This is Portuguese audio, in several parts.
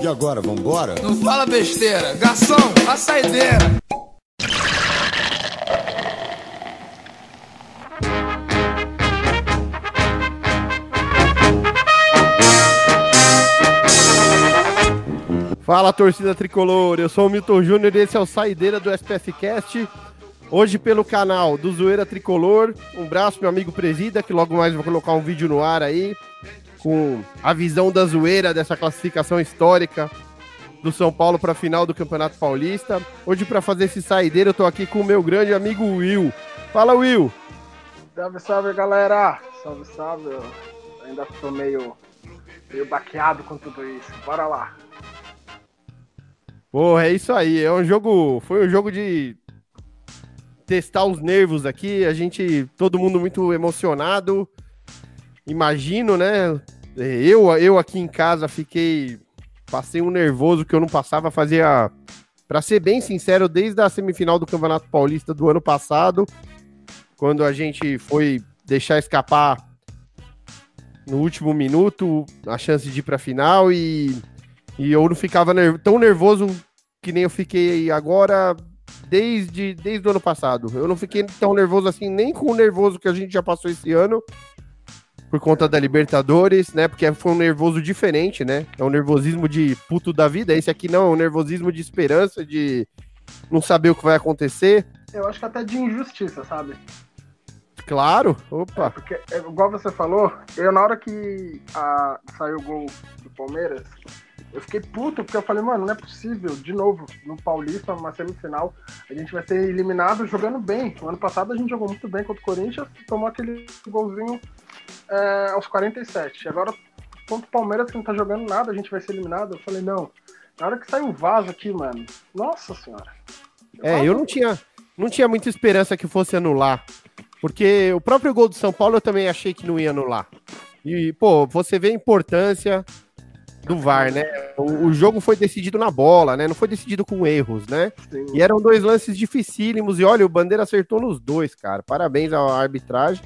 E agora, vambora? Não fala besteira. Garçom, a saideira. Fala torcida tricolor, eu sou o Milton Júnior e esse é o Saideira do SPF Cast. Hoje pelo canal do Zoeira Tricolor. Um braço, meu amigo Presida, que logo mais vou colocar um vídeo no ar aí com a visão da zoeira dessa classificação histórica do São Paulo para a final do Campeonato Paulista. Hoje para fazer esse saideiro eu tô aqui com o meu grande amigo Will. Fala Will. Salve, salve galera. Salve, salve. Eu ainda tô meio meio baqueado com tudo isso. Bora lá. Porra, é isso aí. É um jogo. Foi um jogo de testar os nervos aqui. A gente, todo mundo muito emocionado. Imagino, né? Eu, eu aqui em casa fiquei. Passei um nervoso que eu não passava, fazia. Para ser bem sincero, desde a semifinal do Campeonato Paulista do ano passado, quando a gente foi deixar escapar no último minuto a chance de ir para a final e e eu não ficava tão nervoso que nem eu fiquei agora desde, desde o ano passado. Eu não fiquei tão nervoso assim, nem com o nervoso que a gente já passou esse ano, por conta da Libertadores, né? Porque foi um nervoso diferente, né? É um nervosismo de puto da vida. Esse aqui não, é um nervosismo de esperança, de não saber o que vai acontecer. Eu acho que até de injustiça, sabe? Claro, opa. É porque, igual você falou, eu na hora que a, saiu o gol do Palmeiras, eu fiquei puto, porque eu falei, mano, não é possível, de novo, no Paulista, uma semifinal, a gente vai ser eliminado jogando bem. No ano passado a gente jogou muito bem contra o Corinthians, tomou aquele golzinho é, aos 47. Agora, contra o Palmeiras, que não tá jogando nada, a gente vai ser eliminado. Eu falei, não. Na hora que saiu o vaso aqui, mano, nossa senhora. É, eu não tinha, não tinha muita esperança que fosse anular. Porque o próprio gol do São Paulo eu também achei que não ia anular. E, pô, você vê a importância do VAR, né? O, o, jogo foi decidido na bola, né? Não foi decidido com erros, né? Sim. E eram dois lances dificílimos. E olha, o Bandeira acertou nos dois, cara. Parabéns à arbitragem.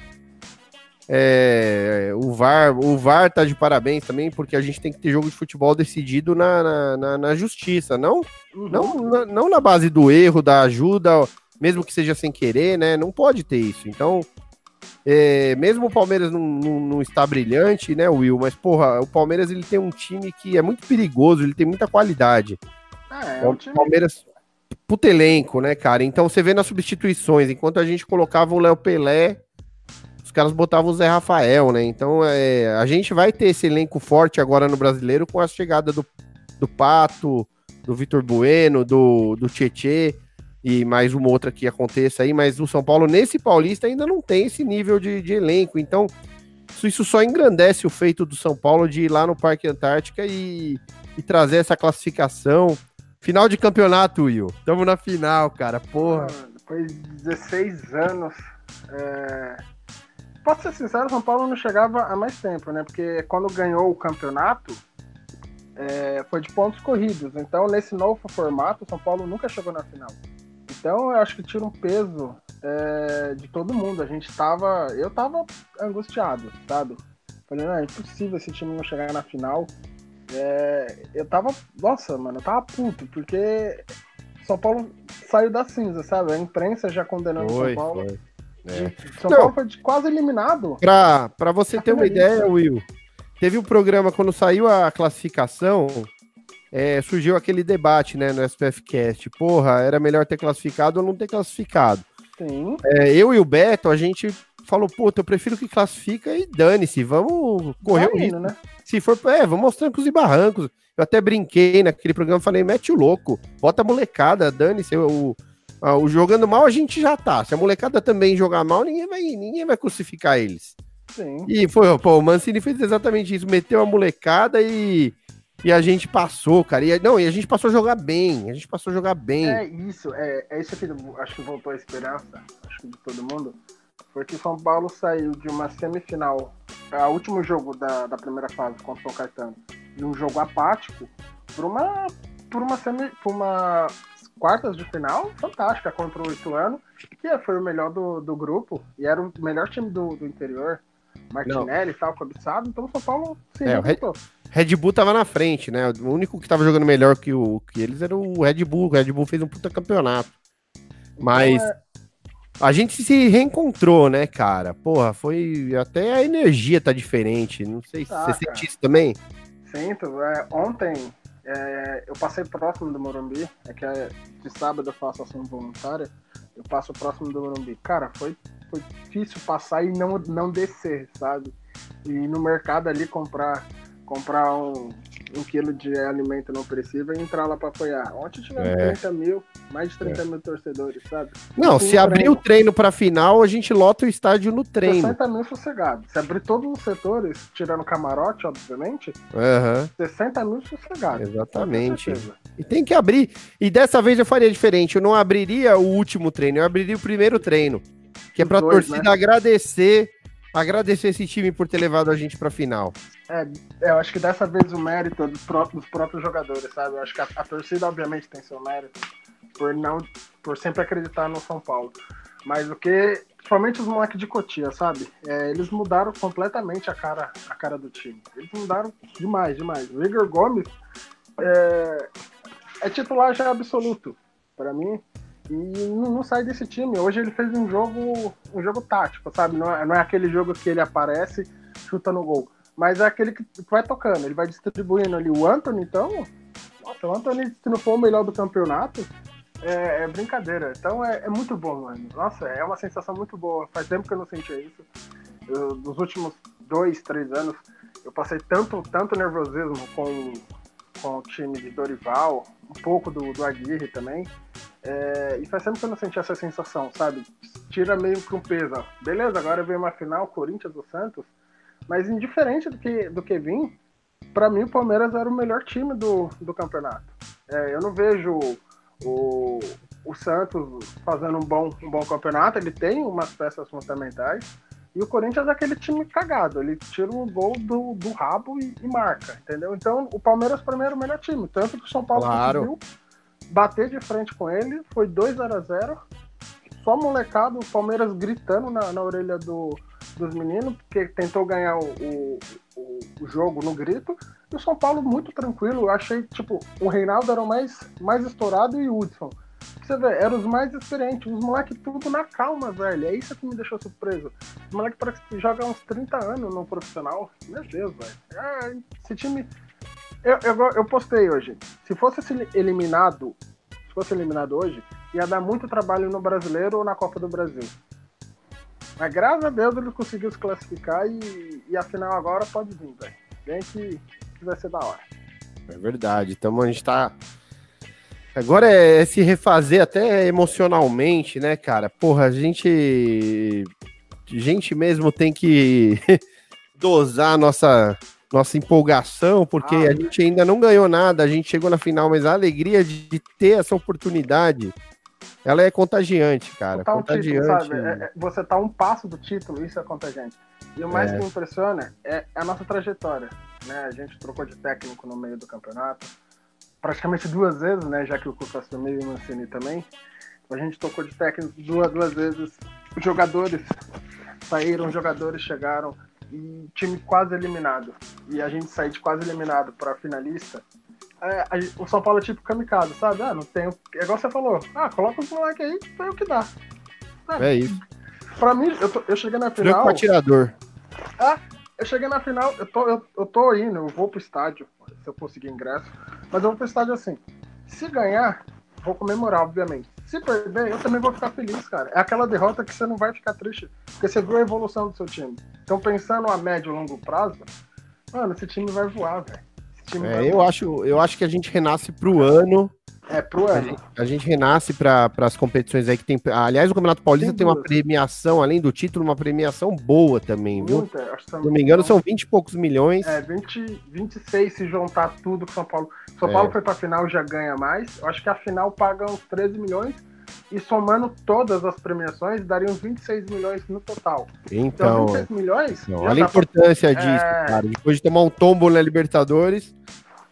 É, o VAR, o VAR tá de parabéns também, porque a gente tem que ter jogo de futebol decidido na, na, na, na justiça, não, uhum. não, na, não na base do erro, da ajuda, mesmo que seja sem querer, né? Não pode ter isso. Então, é, mesmo o Palmeiras não, não, não, está brilhante, né, Will? Mas, porra, o Palmeiras ele tem um time que é muito perigoso, ele tem muita qualidade. Ah, é, é, o time... Palmeiras, puto elenco, né, cara? Então você vê nas substituições, enquanto a gente colocava o Léo Pelé, os caras botavam o Zé Rafael, né? Então é, a gente vai ter esse elenco forte agora no brasileiro com a chegada do, do Pato, do Vitor Bueno, do, do Tietê e mais uma outra que aconteça aí, mas o São Paulo nesse Paulista ainda não tem esse nível de, de elenco, então isso só engrandece o feito do São Paulo de ir lá no Parque Antártica e, e trazer essa classificação. Final de campeonato, Will. Tamo na final, cara. Porra. Depois de 16 anos. É... Posso ser sincero, o São Paulo não chegava há mais tempo, né? Porque quando ganhou o campeonato, é... foi de pontos corridos. Então, nesse novo formato, o São Paulo nunca chegou na final. Então eu acho que tira um peso é, de todo mundo. A gente tava. Eu tava angustiado, sabe? Falei, não, é impossível esse time não chegar na final. É, eu tava. Nossa, mano, eu tava puto, porque São Paulo saiu da cinza, sabe? A imprensa já condenando foi, São Paulo. Foi. É. São não, Paulo foi quase eliminado. Pra, pra você ter uma ideia, Will, teve um programa quando saiu a classificação é, surgiu aquele debate, né, no SPFcast. Porra, era melhor ter classificado ou não ter classificado. Sim. É, eu e o Beto, a gente falou, puta, eu prefiro que classifica e dane-se, vamos correr o risco. Né? Se for, é, vamos aos trancos e barrancos. Eu até brinquei naquele programa, falei, mete o louco, bota a molecada, dane-se, o, o jogando mal a gente já tá. Se a molecada também jogar mal, ninguém vai, ninguém vai crucificar eles. Sim. E foi, pô, o Mancini fez exatamente isso, meteu a molecada e e a gente passou, cara. E, não, e a gente passou a jogar bem. A gente passou a jogar bem. É isso, é, é isso que acho que voltou a esperança, acho que de todo mundo. Porque São Paulo saiu de uma semifinal, o último jogo da, da primeira fase contra o São Caetano, de um jogo apático, por uma, por uma, semi, por uma quartas de final fantástica contra o Ituano, que foi o melhor do, do grupo e era o melhor time do, do interior. Martinelli e tal, cobiçado, então o São Paulo se É, Red- Bull tava na frente, né? O único que tava jogando melhor que, o, que eles era o Red Bull. O Red Bull fez um puta campeonato. Mas Então, é, a gente se reencontrou, né, cara? Porra, foi. Até a energia tá diferente. Não sei se Tá, você cara. sente isso também. Sinto. É, ontem é, eu passei próximo do Morumbi, é que é, de sábado eu faço ação voluntária, eu passo próximo do Morumbi. Cara, foi, foi difícil passar e não, não descer, sabe? E no mercado ali comprar, comprar um, um quilo de alimento não perecível e entrar lá pra apoiar. Ontem tivemos É. 30 mil, mais de 30 mil torcedores, sabe? Não, Sim, se abrir treino. o treino pra final, a gente lota o estádio no treino. 60 mil sossegados. Se abrir todos os setores, tirando camarote, obviamente, Aham, 60 mil sossegados. exatamente. E tem que abrir. E dessa vez eu faria diferente. Eu não abriria o último treino, eu abriria o primeiro treino. Que é pra dois, torcida né? agradecer. Agradecer esse time por ter levado a gente pra final. É, eu acho que dessa vez o mérito é dos, dos próprios jogadores, sabe? Eu acho que a, a torcida, obviamente, tem seu mérito por não por sempre acreditar no São Paulo. Mas o que, principalmente os moleques de Cotia, sabe? É, eles mudaram completamente a cara, a cara do time. Eles mudaram demais, demais. O Igor Gomes é, é titular já absoluto para mim e não, sai desse time. Hoje ele fez um jogo, um jogo tático, sabe? Não é, não é aquele jogo que ele aparece, chuta no gol. Mas é aquele que vai tocando, ele vai distribuindo ali. O Anthony, então, nossa, o Anthony, se não for o melhor do campeonato, é, é brincadeira. Então é, é muito bom, mano. Nossa, é uma sensação muito boa. Faz tempo que eu não sentia isso. Eu, nos últimos dois, três anos, eu passei tanto, tanto nervosismo com, com o time de Dorival, um pouco do, do Aguirre também. É, e faz tempo que eu não senti essa sensação, sabe? Tira meio que um peso. Beleza, agora vem uma final, Corinthians do Santos. Mas indiferente do que, do que vim, pra mim o Palmeiras era o melhor time do, do campeonato. É, eu não vejo o, o Santos fazendo um bom, um bom campeonato, ele tem umas peças fundamentais. E o Corinthians é aquele time cagado, ele tira um gol do, do rabo e, e marca, entendeu? Então o Palmeiras pra mim era o melhor time. Tanto que o São Paulo Claro. conseguiu bater de frente com ele, foi 2 a 0 Só molecado, o Palmeiras gritando na, na orelha do, dos meninos, porque tentou ganhar o, o, o- o jogo no grito. E o São Paulo muito tranquilo. Eu achei, tipo, o Reinaldo era o mais, mais estourado e o Hudson. Você vê, eram os mais experientes, os moleques tudo na calma, velho. É isso que me deixou surpreso. Os moleques parece que jogam uns 30 anos no profissional. Meu Deus, velho. Ah, esse time. Eu, eu, eu postei hoje. Se fosse eliminado, se fosse eliminado hoje, ia dar muito trabalho no brasileiro ou na Copa do Brasil. Mas graças a Deus ele conseguiu se classificar e, e a final agora pode vir, velho. Vem que, que vai ser da hora. É verdade. Então a gente tá. Agora é se refazer até emocionalmente, né, cara? Porra, a gente. A gente mesmo tem que dosar nossa, nossa empolgação, porque Ah, a gente ainda não ganhou nada, a gente chegou na final, mas a alegria de, de ter essa oportunidade, ela é contagiante, cara. Tá um título, contagiante. sabe? É- é- você tá um passo do título, isso é contagiante. E o mais É. que me impressiona é a nossa trajetória. Né? A gente trocou de técnico no meio do campeonato, praticamente duas vezes, né? Já que o Cuca assumiu e o Mancini também. A gente trocou de técnico duas, duas vezes. Os jogadores saíram, os jogadores chegaram e time quase eliminado. E a gente sair de quase eliminado para finalista. é, a o São Paulo é tipo kamikaze, sabe? Ah, não tem. o- É igual você falou. Ah, coloca os moleques aí, foi o que dá. Sabe? É isso. Pra mim, eu, tô- eu cheguei na final. atirador. Eu cheguei na final, eu tô, eu, eu tô indo, eu vou pro estádio, se eu conseguir ingresso. Mas eu vou pro estádio assim. Se ganhar, vou comemorar, obviamente. Se perder, eu também vou ficar feliz, cara. É aquela derrota que você não vai ficar triste, porque você viu a evolução do seu time. Então, pensando a médio e longo prazo, mano, esse time vai voar, velho. É, eu voar. acho, eu acho que a gente renasce pro ano. É pro A ano. a gente renasce para as competições aí que tem. Aliás, o Campeonato Paulista Sem tem uma premiação, além do título, uma premiação boa também, viu? Muita, Se não me engano, são 20 e poucos milhões. É, 20, 26 se juntar tudo que São Paulo. São É. Paulo foi pra final já ganha mais. Eu acho que a final paga uns 13 milhões. E somando todas as premiações, daria uns 26 milhões no total. Então, Então, 26 milhões. não, já olha a dá pra- importância disso, É. cara. Depois de tomar um tombo na Libertadores,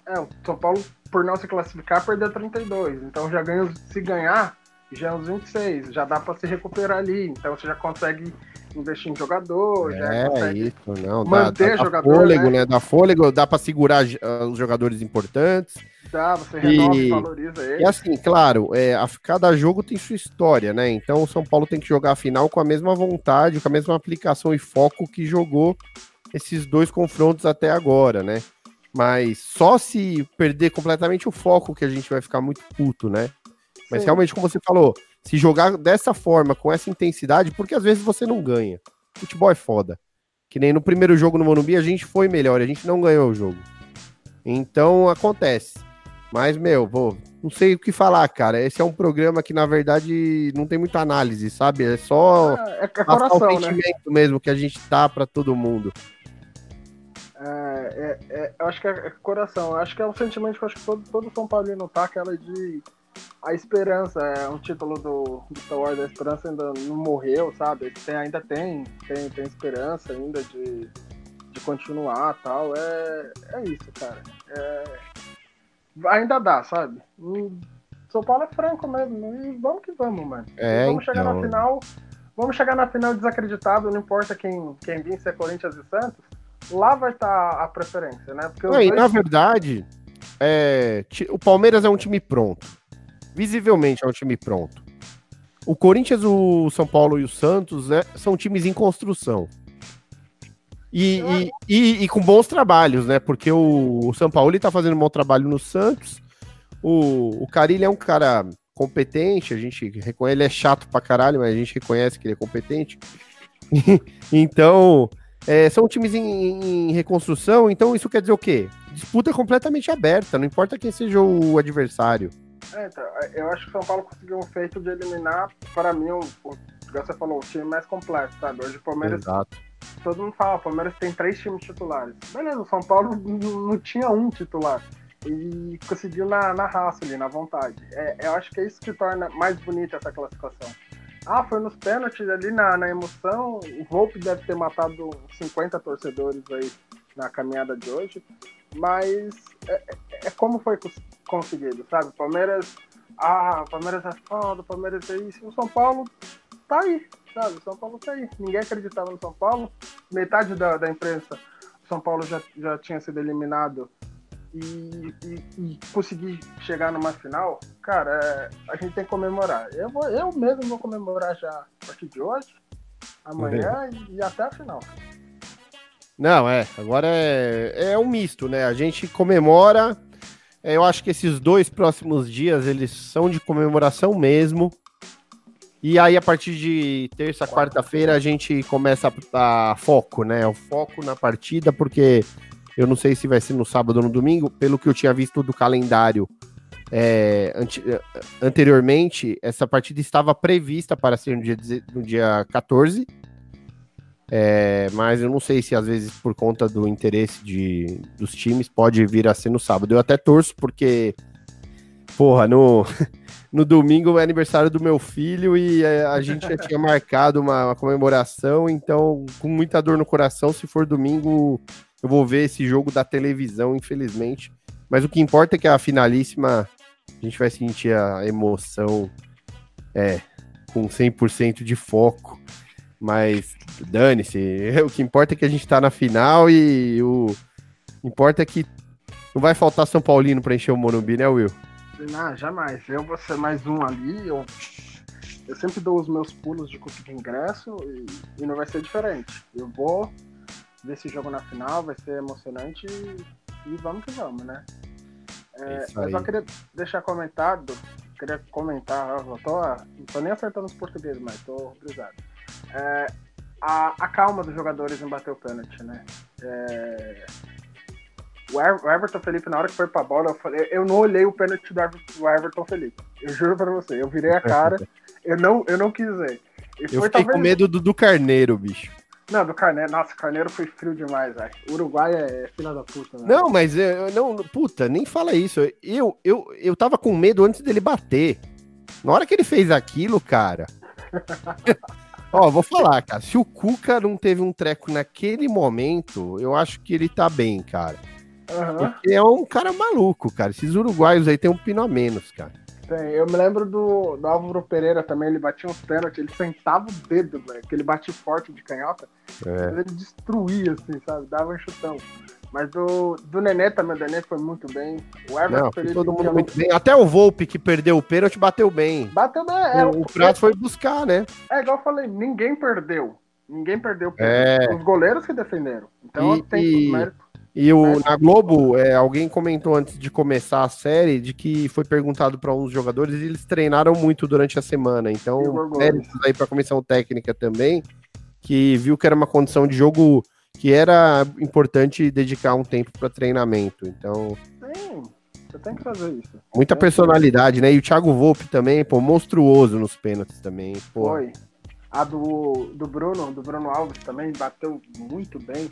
É, o São Paulo, por não se classificar, perdeu 32. Então já ganha, se ganhar, já é uns 26. Já dá pra se recuperar ali. Então você já consegue investir em jogador, já É, consegue isso, não. manter dá, dá jogador, fôlego, né? né? Dá fôlego, dá pra segurar ah, os jogadores importantes. dar, você renova E- valoriza ele. E assim, claro, é, a- cada jogo tem sua história, né? Então o São Paulo tem que jogar a final com a mesma vontade, com a mesma aplicação e foco que jogou esses dois confrontos até agora, né? Mas só se perder completamente o foco que a gente vai ficar muito puto, né? Mas Sim. realmente, como você falou, se jogar dessa forma, com essa intensidade, porque às vezes você não ganha. Futebol é foda. Que nem no primeiro jogo no Morumbi a gente foi melhor, a gente não ganhou o jogo. Então acontece. Mas, meu, pô, não sei o que falar, cara. Esse é um programa que, na verdade, não tem muita análise, sabe? É só É, é passar o coração, né? sentimento mesmo que a gente tá pra todo mundo. É, é, é, eu acho que é, coração. Eu acho que é um sentimento que eu acho que todo, todo São Paulino tá, aquela de a esperança, é um título do, do Star Wars, a esperança ainda não morreu, sabe? Tem, ainda tem, tem, tem esperança ainda de, de continuar tal. É, é isso, cara. É, ainda dá, sabe? Hum, São Paulo é franco mesmo. E vamos que vamos, mano. É, vamos chegar na então. final. Vamos chegar na final desacreditado, não importa quem, quem vir, se é Corinthians e Santos, lá vai estar a preferência, né? Porque e, dois- na verdade, é, o Palmeiras é um time pronto. Visivelmente é um time pronto. O Corinthians, o São Paulo e o Santos né, são times em construção. E, e, e- e com bons trabalhos, né? Porque o, o São Paulo está fazendo um bom trabalho no Santos. O, o Carilli é um cara competente, a gente reconhece, ele é chato pra caralho, mas a gente reconhece que ele é competente. então, é, são times em, em reconstrução, então isso quer dizer o quê? Disputa completamente aberta, não importa quem seja o adversário. É, então, eu acho que o São Paulo conseguiu um feito de eliminar, para mim, o, o, você falou, o time mais completo, sabe? Hoje o Palmeiras, Exato. todo mundo fala, o Palmeiras tem três times titulares. Beleza, o São Paulo não não tinha um titular. E conseguiu na, na raça ali, na vontade. É, eu acho que é isso que torna mais bonita essa classificação. Ah, foi nos pênaltis ali na, na emoção. O Volpe deve ter matado 50 torcedores aí na caminhada de hoje. Mas é, é- é como foi cons- conseguido, sabe? O Palmeiras. Ah, o Palmeiras é foda, o Palmeiras é isso. O São Paulo tá aí, sabe? O São Paulo tá aí. Ninguém acreditava no São Paulo. Metade da, da imprensa, o São Paulo já, já tinha sido eliminado. E, e, e conseguir chegar numa final, cara, é, a gente tem que comemorar. Eu, vou, eu mesmo vou comemorar já a partir de hoje, amanhã e, e até a final. Não, é, agora é, é um misto, né? A gente comemora. é, eu acho que esses dois próximos dias eles são de comemoração mesmo. E aí, a partir de terça, quarta-feira, a gente começa a, a foco, né? O foco na partida, porque eu não sei se vai ser no sábado ou no domingo, pelo que eu tinha visto do calendário é, eh, anteriormente, essa partida estava prevista para ser no dia, no dia 14. É, mas eu não sei se às vezes por conta do interesse de, dos times pode vir a ser no sábado. Eu até torço porque, porra, no, no domingo é aniversário do meu filho e é, a gente já tinha marcado uma, uma comemoração, então com muita dor no coração, se for domingo eu vou ver esse jogo da televisão, infelizmente. Mas o que importa é que a finalíssima a gente vai sentir a emoção é, com 100% de foco. Mas dane-se. O que importa é que a gente tá na final e o importa é que não vai faltar São Paulino para encher o Morumbi, né, Will? Não, jamais. Eu vou ser mais um ali. Eu, eu sempre dou os meus pulos de conseguir ingresso e, e não vai ser diferente. Eu vou ver esse jogo na final, vai ser emocionante e, e vamos que vamos, né? É, isso eu só queria deixar comentado, queria comentar, eu tô, não tô nem acertando os portugueses, mas tô brisado. É, a, a calma dos jogadores em bater o pênalti, né? É, o Ever- o Everton Felipe, na hora que foi pra bola, eu, falei, eu não olhei o pênalti do Ever- do Everton Felipe. Eu juro pra você, eu virei a cara, eu não, eu não quis ver. E Eu fiquei com talvez- medo do, do Carneiro, bicho. Não, do Carneiro. Nossa, o Carneiro foi frio demais, velho. O Uruguai é filha da puta, né? Não, mas eu, eu não, puta, nem fala isso. Eu, eu, eu tava com medo antes dele bater. Na hora que ele fez aquilo, cara. Ó, vou falar, cara. Se o Cuca não teve um treco naquele momento, eu acho que ele tá bem, cara. Aham. Porque é um cara maluco, cara. Esses uruguaios aí tem um pino a menos, cara. Tem. Eu me lembro do, do Álvaro Pereira também, ele batia uns pênaltis, ele sentava o dedo, velho, que ele batia forte de canhota, É. ele destruía, assim, sabe? Dava um chutão. Mas do, do Nenê também, o Nenê foi muito bem. O Everton Não, todo mundo muito bem. Até o Volpe que perdeu o pênalti bateu bem. Bateu bem. É, o, o Prato foi buscar, né? é igual eu falei, ninguém perdeu. Ninguém perdeu. É. Os goleiros que defenderam. Então E- tem e- mérito. E o, na Globo, é, alguém comentou antes de começar a série de que foi perguntado para uns jogadores e eles treinaram muito durante a semana. Então, méritos aí para a comissão técnica também, que viu que era uma condição de jogo que era importante dedicar um tempo para treinamento. Então, Sim, você tem que fazer isso. muita personalidade, né? E o Thiago Volpe também, pô, monstruoso nos pênaltis também. Pô. Foi. A do, do Bruno, do Bruno Alves também bateu muito bem.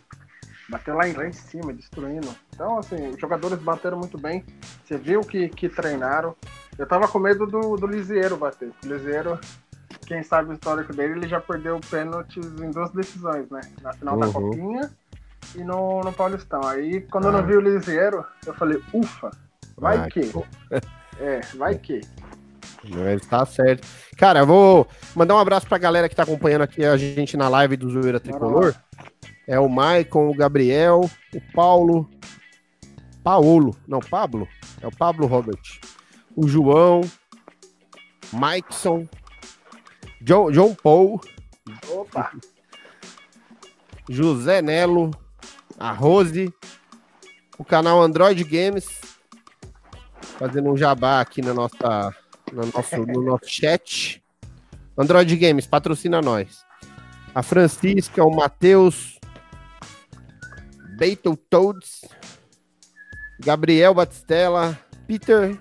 Bateu lá em, lá em cima, destruindo. Então, assim, os jogadores bateram muito bem. Você viu que, que treinaram. Eu tava com medo do, do Lisieiro bater. O Lisieiro, quem sabe o histórico dele, ele já perdeu pênaltis em duas decisões, né? Na final da Uhum. Copinha e no, no Paulistão. Aí, quando eu não vi o Lisieiro, eu falei, ufa, vai Ah, que. É, vai que. Mas tá certo. Cara, eu vou mandar um abraço pra galera que tá acompanhando aqui a gente na live do Zoeira Tricolor. É o Maicon, o Gabriel, o Paulo, Paulo, não, Pablo, é o Pablo Robert, o João, Maikson, John, John Paul, Opa! José Nelo, a Rose, o canal Android Games, fazendo um jabá aqui na nossa, no, nosso, no nosso chat. Android Games, patrocina nós. A Francisca, o Matheus, Beetletoads, Gabriel Batistella, Peter,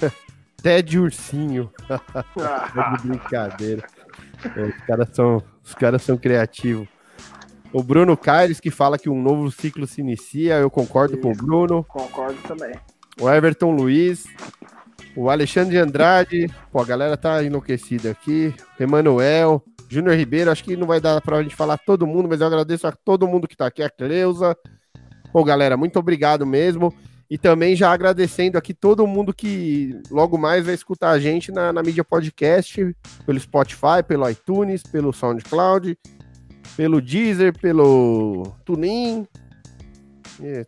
Ted Ursinho. É de brincadeira. Os caras são, os caras são criativos. O Bruno Caires que fala que um novo ciclo se inicia, eu concordo com o Bruno. Concordo também. O Everton Luiz, o Alexandre Andrade, pô, a galera tá enlouquecida aqui. Emanuel, Júnior Ribeiro, acho que não vai dar pra gente falar todo mundo, mas eu agradeço a todo mundo que tá aqui, a Cleusa. Pô, galera, muito obrigado mesmo. E também já agradecendo aqui todo mundo que logo mais vai escutar a gente na, na mídia podcast, pelo Spotify, pelo iTunes, pelo SoundCloud, pelo Deezer, pelo TuneIn. É,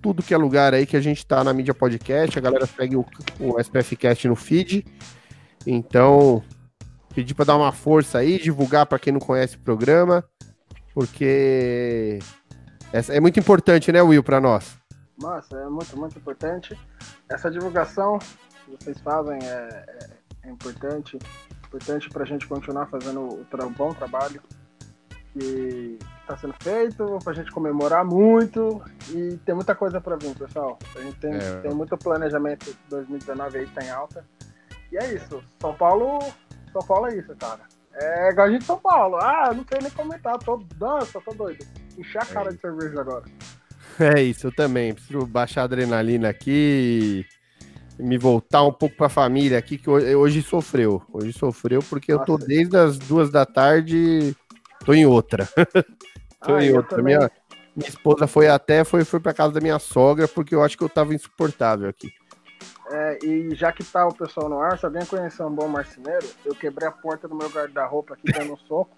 tudo que é lugar aí que a gente tá na mídia podcast. A galera segue o, o SPFcast no feed. Então, pedir para dar uma força aí, divulgar para quem não conhece o programa, porque essa é muito importante, né, Will, para nós. Nossa, é muito, muito importante. Essa divulgação que vocês fazem é, é- é importante. Importante para a gente continuar fazendo o tra- bom trabalho que está sendo feito, para a gente comemorar muito. E tem muita coisa para vir, pessoal. A gente tem, É. tem muito planejamento 2019 aí que tá em alta. E é isso. São Paulo. Paulo é isso, cara. É igual a gente de São Paulo. Ah, não sei nem comentar. Tô dança, tô doido. Encher a cara de cerveja agora. É isso, eu também. Preciso baixar a adrenalina aqui e me voltar um pouco para a família aqui, que hoje, hoje sofreu. Hoje sofreu porque eu tô Nossa. desde as duas da tarde, tô em outra. tô Ah, em outra. Minha, minha esposa foi até, foi, foi para casa da minha sogra, porque eu acho que eu tava insuportável aqui. É, e já que tá o pessoal no ar, se alguém conhecer um bom marceneiro, eu quebrei a porta do meu guarda-roupa aqui dando um soco.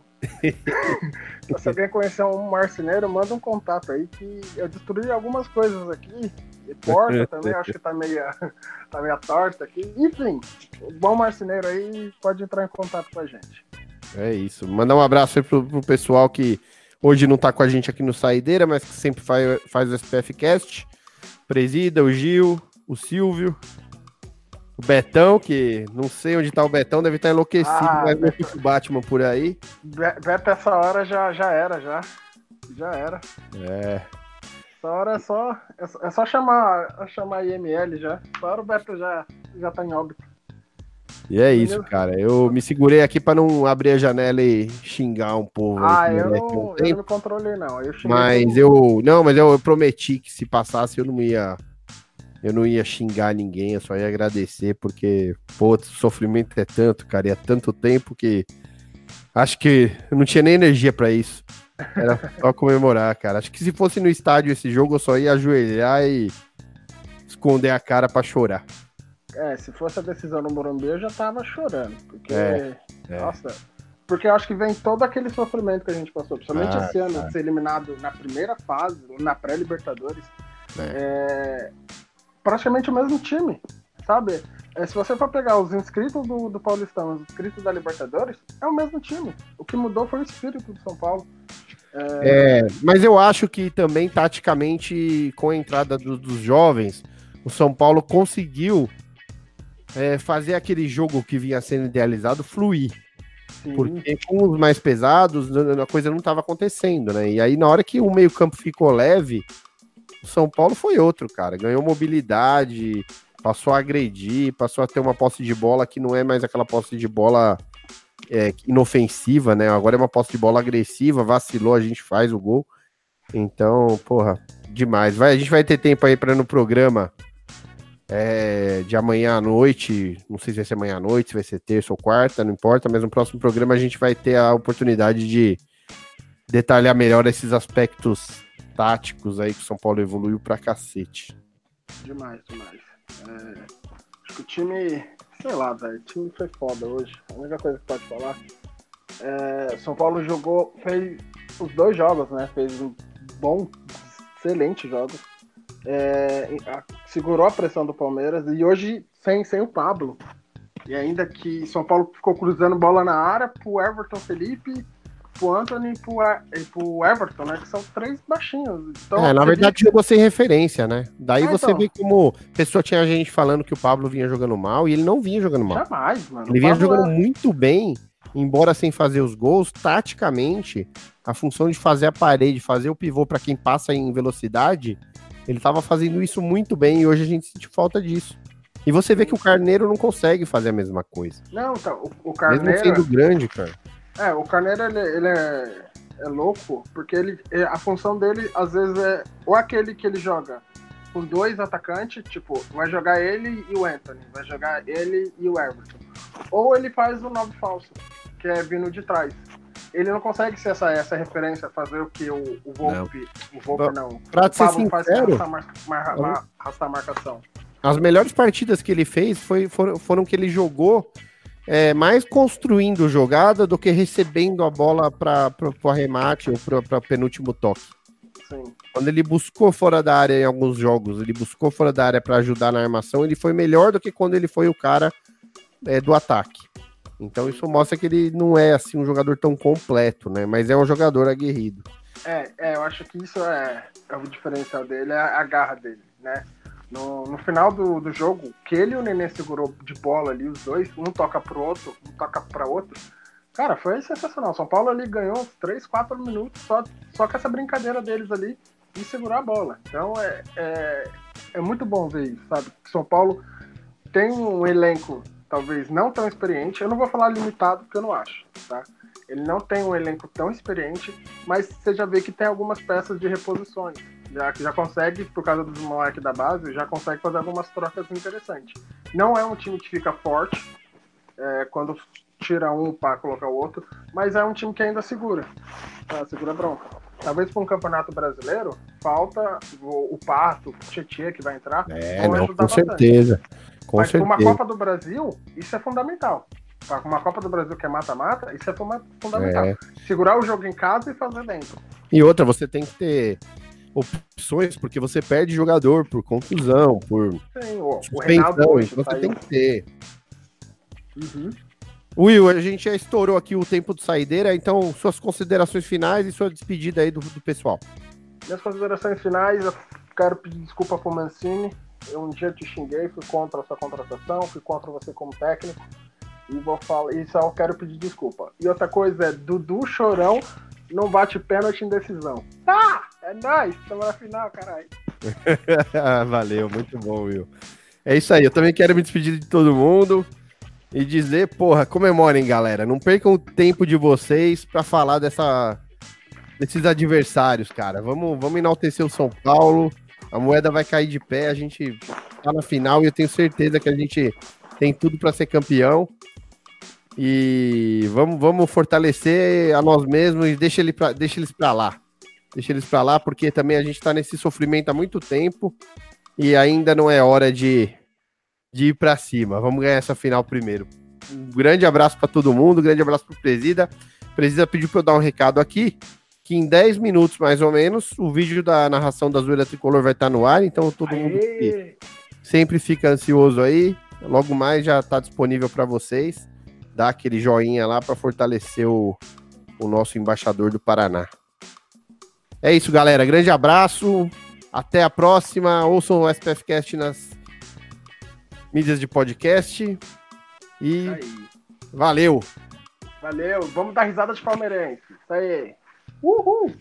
Então, se alguém conhecer um marceneiro, manda um contato aí que eu destruí algumas coisas aqui. E porta também, acho que tá meia, tá meia torta aqui. Enfim, o bom marceneiro aí pode entrar em contato com a gente. É isso. Mandar um abraço aí pro, pro pessoal que hoje não tá com a gente aqui no Saideira, mas que sempre faz, faz o SPF Cast. Presida, o Gil, o Silvio, o Betão, que não sei onde tá o Betão, deve estar enlouquecido, Ah, Betão. fica o Batman por aí. Be- Beto, essa hora já, já era, já. Já era. É. Essa hora é só, é só, é só chamar, é chamar IML já. Essa hora o Beto já, já tá em óbito. E é isso, Entendeu? cara. Eu me segurei aqui pra não abrir a janela e xingar um povo. Ah, eu não, eu não me controlei, não. Eu Mas eu. Não, mas eu, eu prometi que se passasse eu não ia. Eu não ia xingar ninguém, eu só ia agradecer, porque, pô, o sofrimento é tanto, cara, e é tanto tempo que. Acho que eu não tinha nem energia pra isso. Era só comemorar, cara. Acho que se fosse no estádio esse jogo, eu só ia ajoelhar e esconder a cara pra chorar. É, se fosse a decisão no Morumbi, eu já tava chorando. Porque. É, é. Nossa. Porque eu acho que vem todo aquele sofrimento que a gente passou, principalmente Ah, esse ano, de ser eliminado na primeira fase, na pré-Libertadores. É, praticamente o mesmo time, sabe? É, se você for pegar os inscritos do, do Paulistão, os inscritos da Libertadores, é o mesmo time. O que mudou foi o espírito do São Paulo. É, mas eu acho que também, taticamente, com a entrada do- dos jovens, o São Paulo conseguiu é, fazer aquele jogo que vinha sendo idealizado fluir. Sim. Porque com os mais pesados, a coisa não estava acontecendo, né? E aí, na hora que o meio-campo ficou leve, o São Paulo foi outro, cara. Ganhou mobilidade, passou a agredir, passou a ter uma posse de bola que não é mais aquela posse de bola é, inofensiva, né? Agora é uma posse de bola agressiva, vacilou, a gente faz o gol. Então, porra, demais. Vai, a gente vai ter tempo aí para no programa é, de amanhã à noite, não sei se vai ser amanhã à noite, se vai ser terça ou quarta, não importa, mas no próximo programa a gente vai ter a oportunidade de detalhar melhor esses aspectos táticos aí que o São Paulo evoluiu pra cacete. Demais, demais. É, acho que o time, sei lá, velho, o time foi foda hoje. A única coisa que pode falar. É, São Paulo jogou, fez os dois jogos, né? Fez um bom, excelente jogos. É, a- segurou a pressão do Palmeiras e hoje sem, sem o Pablo. E ainda que São Paulo ficou cruzando bola na área pro Everton Felipe, pro Anthony e pro, E- pro Everton, né? Que são três baixinhos. Então, é, na verdade jogou sem referência, né? Daí Ah, você então. vê como pessoa tinha gente falando que o Pablo vinha jogando mal e ele não vinha jogando mal. Jamais, mano. Ele vinha jogando é- muito bem, embora sem fazer os gols, taticamente, a função de fazer a parede, fazer o pivô para quem passa em velocidade, ele estava fazendo isso muito bem e hoje a gente sente falta disso. E você vê que o Carneiro não consegue fazer a mesma coisa. Não, então, o, o Mesmo Carneiro. sendo grande, cara. É, o Carneiro ele, ele é, é louco, porque ele, é- a função dele, às vezes, é ou aquele que ele joga com dois atacantes, tipo, vai jogar ele e o Anthony, vai jogar ele e o Everton. Ou ele faz o nove falso, que é vindo de trás. Ele não consegue ser essa, essa referência, fazer o que o, o Volpe. O Volpe não. Pra o Pablo faz arrastar, mar, mar, mar, arrastar a marcação. As melhores partidas que ele fez foi, foram, foram que ele jogou é, mais construindo jogada do que recebendo a bola para o arremate ou para penúltimo toque. Sim. Quando ele buscou fora da área em alguns jogos, ele buscou fora da área para ajudar na armação, ele foi melhor do que quando ele foi o cara é, do ataque. Então isso mostra que ele não é assim um jogador tão completo, né? Mas é um jogador aguerrido. É, é, eu acho que isso é, é o diferencial dele, é a garra dele, né? No, no final do, do jogo, que ele e o Nenê segurou de bola ali, os dois, um toca pro outro, um toca pra outro. Cara, foi sensacional. São Paulo ali ganhou uns 3, 4 minutos só, só com essa brincadeira deles ali de segurar a bola. Então é, é, é muito bom ver isso, sabe? São Paulo tem um elenco, talvez não tão experiente. Eu não vou falar limitado, porque eu não acho, tá? Ele não tem um elenco tão experiente, mas você já vê que tem algumas peças de reposições. Já, já consegue, por causa dos moleques da base, já consegue fazer algumas trocas interessantes. Não é um time que fica forte é, quando tira um para colocar o outro, mas é um time que ainda segura. Tá? Segura bronca. Talvez para um campeonato brasileiro, falta o, o Pato, o Tietchan que vai entrar. É, não, com bastante. certeza. Com Mas para uma certeza. Copa do Brasil, isso é fundamental. Para uma Copa do Brasil que é mata-mata, isso é fundamental. É. Segurar o jogo em casa e fazer dentro. E outra, você tem que ter opções, porque você perde jogador por contusão, por Sim, o, o Reinaldo suspensão, hoje então você saiu. tem que ter. Uhum. Will, a gente já estourou aqui o tempo de saideira, então suas considerações finais e sua despedida aí do, do pessoal. Minhas considerações finais, eu quero pedir desculpa pro Mancini. Eu um dia te xinguei, fui contra a sua contratação, fui contra você como técnico. E vou falar, e só quero pedir desculpa. E outra coisa é, Dudu Chorão não bate pênalti em decisão. Tá! É nóis! Estamos na final, caralho. Valeu, muito bom, Will. É isso aí, eu também quero me despedir de todo mundo e dizer, porra, comemorem, galera. Não percam o tempo de vocês pra falar dessa, desses adversários, cara. Vamos, vamos enaltecer o São Paulo. A moeda vai cair de pé, a gente tá na final e eu tenho certeza que a gente tem tudo pra ser campeão. E vamos, vamos fortalecer a nós mesmos e deixa, ele pra, deixa eles pra lá. Deixa eles pra lá, porque também a gente tá nesse sofrimento há muito tempo e ainda não é hora de, de ir para cima. Vamos ganhar essa final primeiro. Um grande abraço para todo mundo, um grande abraço para o Presida. Presida pediu para eu dar um recado aqui, que em 10 minutos mais ou menos, o vídeo da narração da Zoeira Tricolor vai estar no ar, então todo Aê! mundo que sempre fica ansioso aí, logo mais já está disponível para vocês. Dá aquele joinha lá para fortalecer o, o nosso embaixador do Paraná. É isso, galera. Grande abraço. Até a próxima. Ouçam o SPFcast nas mídias de podcast. E valeu. Valeu. Vamos dar risada de palmeirense. Isso aí. Uhul.